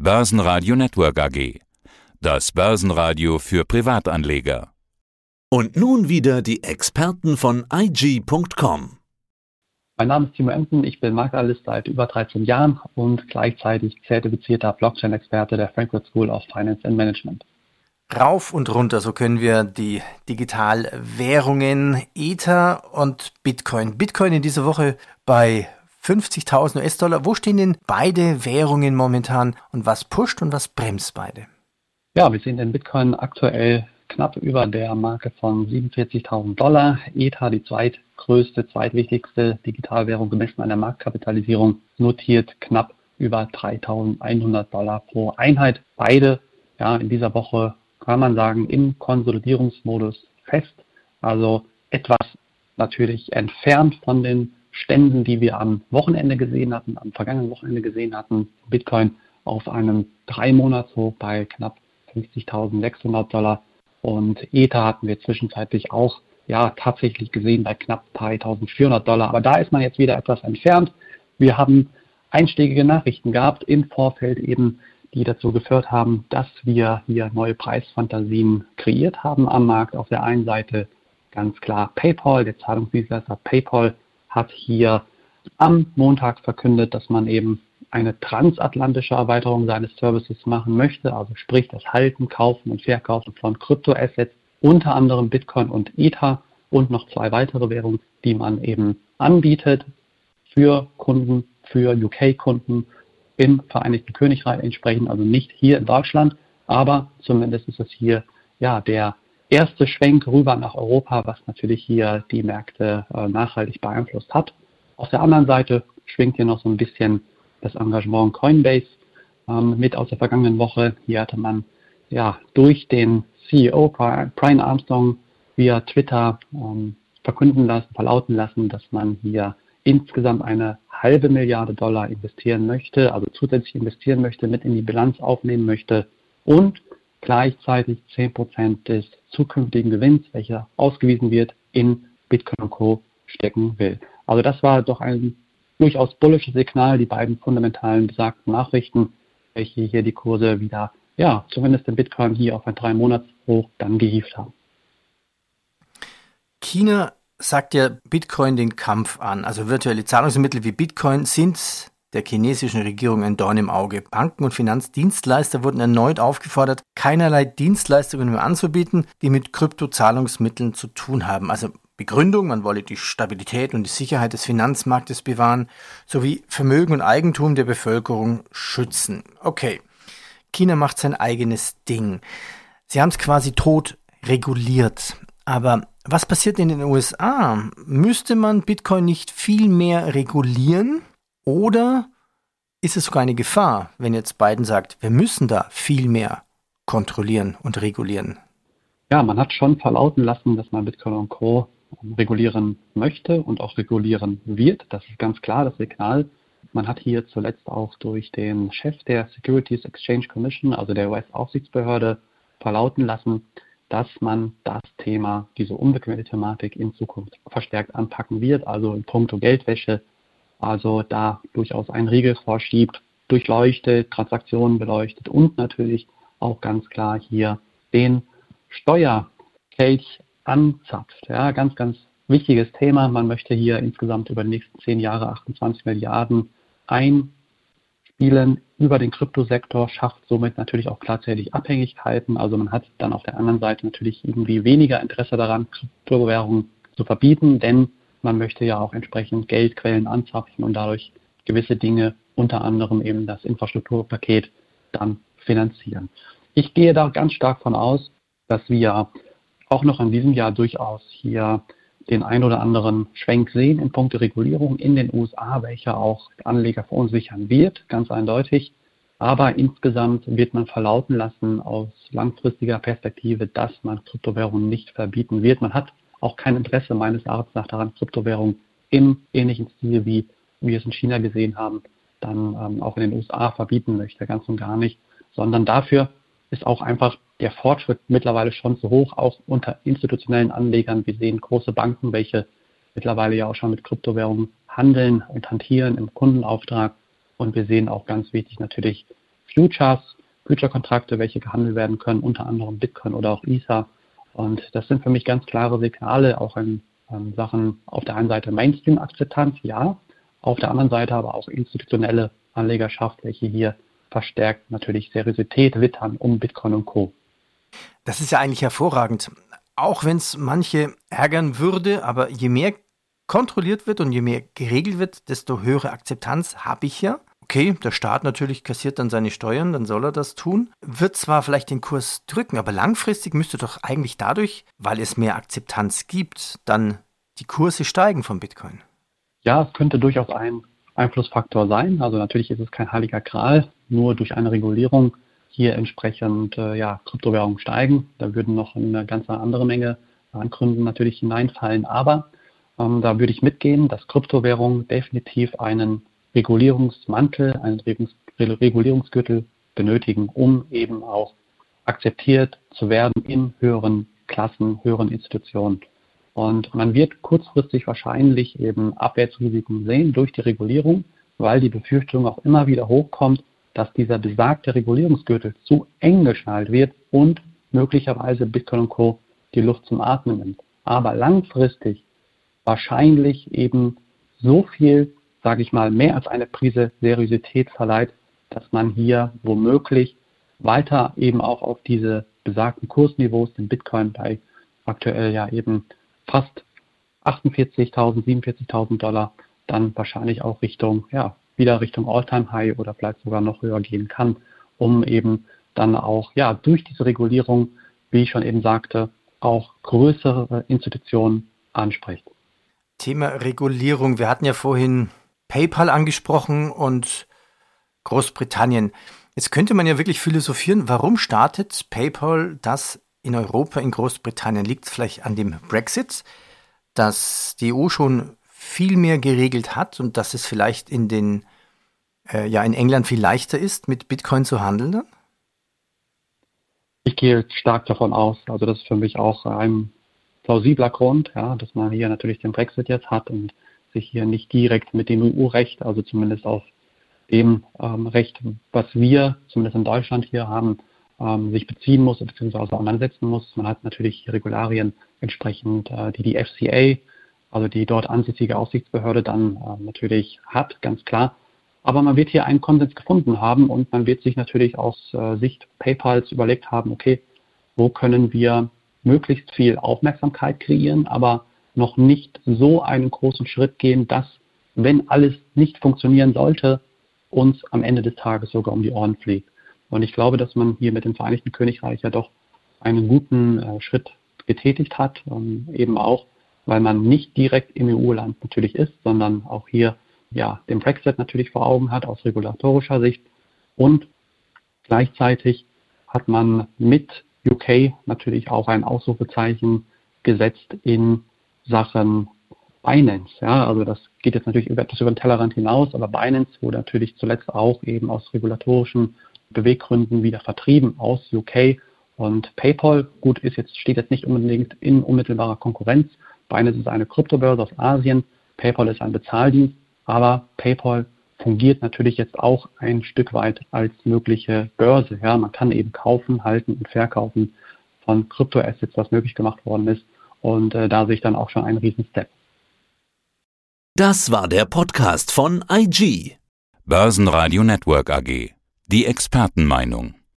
Börsenradio Network AG. Das Börsenradio für Privatanleger. Und nun wieder die Experten von IG.com. Mein Name ist Timo Emden, ich bin Marktanalyst seit über 13 Jahren und gleichzeitig zertifizierter Blockchain-Experte der Frankfurt School of Finance and Management. Rauf und runter, so können wir die Digitalwährungen Ether und Bitcoin. Bitcoin in dieser Woche bei 50.000 US-Dollar. Wo stehen denn beide Währungen momentan und was pusht und was bremst beide? Ja, wir sehen den Bitcoin aktuell knapp über der Marke von 47.000 Dollar. Ether, die zweitgrößte, zweitwichtigste Digitalwährung gemessen an der Marktkapitalisierung, notiert knapp über 3.100 Dollar pro Einheit. Beide ja, in dieser Woche kann man sagen im Konsolidierungsmodus fest. Also etwas natürlich entfernt von den Ständen, die wir am Wochenende gesehen hatten, am vergangenen Wochenende gesehen hatten. Bitcoin auf einem Drei-Monats-Hoch bei knapp 50.600 Dollar und Ether hatten wir zwischenzeitlich auch ja tatsächlich gesehen bei knapp 3.400 Dollar. Aber da ist man jetzt wieder etwas entfernt. Wir haben einschlägige Nachrichten gehabt im Vorfeld eben, die dazu geführt haben, dass wir hier neue Preisfantasien kreiert haben am Markt. Auf der einen Seite ganz klar PayPal, der Zahlungsdienstleister PayPal hat hier am Montag verkündet, dass man eben eine transatlantische Erweiterung seines Services machen möchte, also sprich das Halten, Kaufen und Verkaufen von Kryptoassets, unter anderem Bitcoin und Ether und noch zwei weitere Währungen, die man eben anbietet für Kunden, für UK-Kunden im Vereinigten Königreich entsprechend, also nicht hier in Deutschland, aber zumindest ist es hier ja der erste Schwenk rüber nach Europa, was natürlich hier die Märkte äh, nachhaltig beeinflusst hat. Auf der anderen Seite schwingt hier noch so ein bisschen das Engagement Coinbase ähm, mit aus der vergangenen Woche. Hier hatte man ja durch den CEO Brian Armstrong via Twitter ähm, verkünden lassen, verlauten lassen, dass man hier insgesamt eine halbe Milliarde Dollar investieren möchte, also zusätzlich investieren möchte, mit in die Bilanz aufnehmen möchte und gleichzeitig 10% des zukünftigen Gewinns, welcher ausgewiesen wird, in Bitcoin Co. stecken will. Also das war doch ein durchaus bullisches Signal, die beiden fundamentalen besagten Nachrichten, welche hier die Kurse wieder, ja, zumindest im Bitcoin hier auf ein drei Monats hoch dann gehievt haben. China sagt ja Bitcoin den Kampf an. Also virtuelle Zahlungsmittel wie Bitcoin sind der chinesischen Regierung ein Dorn im Auge. Banken und Finanzdienstleister wurden erneut aufgefordert, keinerlei Dienstleistungen mehr anzubieten, die mit Kryptozahlungsmitteln zu tun haben. Also Begründung, man wolle die Stabilität und die Sicherheit des Finanzmarktes bewahren, sowie Vermögen und Eigentum der Bevölkerung schützen. Okay, China macht sein eigenes Ding. Sie haben es quasi tot reguliert. Aber was passiert in den USA? Müsste man Bitcoin nicht viel mehr regulieren? Oder ist es sogar eine Gefahr, wenn jetzt Biden sagt, wir müssen da viel mehr kontrollieren und regulieren? Ja, man hat schon verlauten lassen, dass man Bitcoin und Co regulieren möchte und auch regulieren wird. Das ist ganz klar das Signal. Man hat hier zuletzt auch durch den Chef der Securities Exchange Commission, also der US-Aufsichtsbehörde, verlauten lassen, dass man das Thema, diese unbequeme Thematik in Zukunft verstärkt anpacken wird, also in puncto Geldwäsche, also da durchaus einen Riegel vorschiebt, durchleuchtet, Transaktionen beleuchtet und natürlich auch ganz klar hier den Steuerkelch anzapft. Ja, ganz, ganz wichtiges Thema. Man möchte hier insgesamt über die nächsten zehn Jahre 28 Milliarden einspielen über den Kryptosektor, schafft somit natürlich auch gleichzeitig Abhängigkeiten. Also man hat dann auf der anderen Seite natürlich irgendwie weniger Interesse daran, Kryptowährungen zu verbieten, denn man möchte ja auch entsprechend Geldquellen anzapfen und dadurch gewisse Dinge, unter anderem eben das Infrastrukturpaket, dann finanzieren. Ich gehe da ganz stark von aus, dass wir auch noch in diesem Jahr durchaus hier den ein oder anderen Schwenk sehen in puncto Regulierung in den USA, welcher auch Anleger verunsichern wird, ganz eindeutig. Aber insgesamt wird man verlauten lassen aus langfristiger Perspektive, dass man Kryptowährungen nicht verbieten wird. Man hat auch kein Interesse meines Erachtens nach daran, Kryptowährungen im ähnlichen Stil, wie wir es in China gesehen haben, dann ähm, auch in den USA verbieten möchte, ganz und gar nicht, sondern dafür ist auch einfach der Fortschritt mittlerweile schon zu hoch, auch unter institutionellen Anlegern. Wir sehen große Banken, welche mittlerweile ja auch schon mit Kryptowährungen handeln und hantieren im Kundenauftrag. Und wir sehen auch ganz wichtig natürlich Futures, Future-Kontrakte, welche gehandelt werden können, unter anderem Bitcoin oder auch Ether. Und das sind für mich ganz klare Signale, auch in ähm, Sachen auf der einen Seite Mainstream-Akzeptanz, ja, auf der anderen Seite aber auch institutionelle Anlegerschaft, welche hier verstärkt natürlich Seriosität wittern um Bitcoin und Co. Das ist ja eigentlich hervorragend. Auch wenn es manche ärgern würde, aber je mehr kontrolliert wird und je mehr geregelt wird, desto höhere Akzeptanz habe ich ja. Okay, der Staat natürlich kassiert dann seine Steuern, dann soll er das tun. Wird zwar vielleicht den Kurs drücken, aber langfristig müsste doch eigentlich dadurch, weil es mehr Akzeptanz gibt, dann die Kurse steigen von Bitcoin. Ja, es könnte durchaus ein Einflussfaktor sein. Also natürlich ist es kein heiliger Gral, nur durch eine Regulierung hier entsprechend äh, ja, Kryptowährungen steigen. Da würden noch eine ganz andere Menge an Gründen natürlich hineinfallen. Aber ähm, da würde ich mitgehen, dass Kryptowährungen definitiv einen Regulierungsmantel, einen Regulierungsgürtel benötigen, um eben auch akzeptiert zu werden in höheren Klassen, höheren Institutionen. Und man wird kurzfristig wahrscheinlich eben Abwärtsrisiken sehen durch die Regulierung, weil die Befürchtung auch immer wieder hochkommt, dass dieser besagte Regulierungsgürtel zu eng geschnallt wird und möglicherweise Bitcoin und Co. die Luft zum Atmen nimmt. Aber langfristig wahrscheinlich eben so viel, sage ich mal, mehr als eine Prise Seriosität verleiht, dass man hier womöglich weiter eben auch auf diese besagten Kursniveaus, den Bitcoin bei aktuell ja eben fast 48.000, 47.000 Dollar, dann wahrscheinlich auch Richtung, ja, wieder Richtung Alltime high oder vielleicht sogar noch höher gehen kann, um eben dann auch, ja, durch diese Regulierung, wie ich schon eben sagte, auch größere Institutionen anspricht. Thema Regulierung. Wir hatten ja vorhin PayPal angesprochen und Großbritannien. Jetzt könnte man ja wirklich philosophieren, warum startet PayPal das in Europa, in Großbritannien? Liegt es vielleicht an dem Brexit, dass die EU schon viel mehr geregelt hat und dass es vielleicht in den äh, ja in England viel leichter ist, mit Bitcoin zu handeln dann? Ich gehe stark davon aus. Also das ist für mich auch ein plausibler Grund, ja, dass man hier natürlich den Brexit jetzt hat und sich hier nicht direkt mit dem EU-Recht, also zumindest auf dem ähm, Recht, was wir zumindest in Deutschland hier haben, ähm, sich beziehen muss bzw. auseinandersetzen muss. Man hat natürlich Regularien entsprechend, äh, die die FCA, also die dort ansässige Aufsichtsbehörde dann äh, natürlich hat, ganz klar. Aber man wird hier einen Konsens gefunden haben und man wird sich natürlich aus äh, Sicht PayPals überlegt haben, okay, wo können wir möglichst viel Aufmerksamkeit kreieren, aber noch nicht so einen großen Schritt gehen, dass, wenn alles nicht funktionieren sollte, uns am Ende des Tages sogar um die Ohren fliegt. Und ich glaube, dass man hier mit dem Vereinigten Königreich ja doch einen guten äh, Schritt getätigt hat, ähm, eben auch, weil man nicht direkt im EU-Land natürlich ist, sondern auch hier ja den Brexit natürlich vor Augen hat aus regulatorischer Sicht und gleichzeitig hat man mit UK natürlich auch ein Ausrufezeichen gesetzt in Sachen Binance. Ja, also das geht jetzt natürlich über, das über den Tellerrand hinaus, aber Binance wurde natürlich zuletzt auch eben aus regulatorischen Beweggründen wieder vertrieben aus UK und PayPal. Gut, ist jetzt, steht jetzt nicht unbedingt in unmittelbarer Konkurrenz. Binance ist eine Kryptobörse aus Asien. PayPal ist ein Bezahldienst, aber PayPal fungiert natürlich jetzt auch ein Stück weit als mögliche Börse. Ja, man kann eben kaufen, halten und verkaufen von Kryptoassets, was möglich gemacht worden ist. Und äh, da sehe ich dann auch schon einen riesen Step. Das war der Podcast von IG. Börsenradio Network AG. Die Expertenmeinung.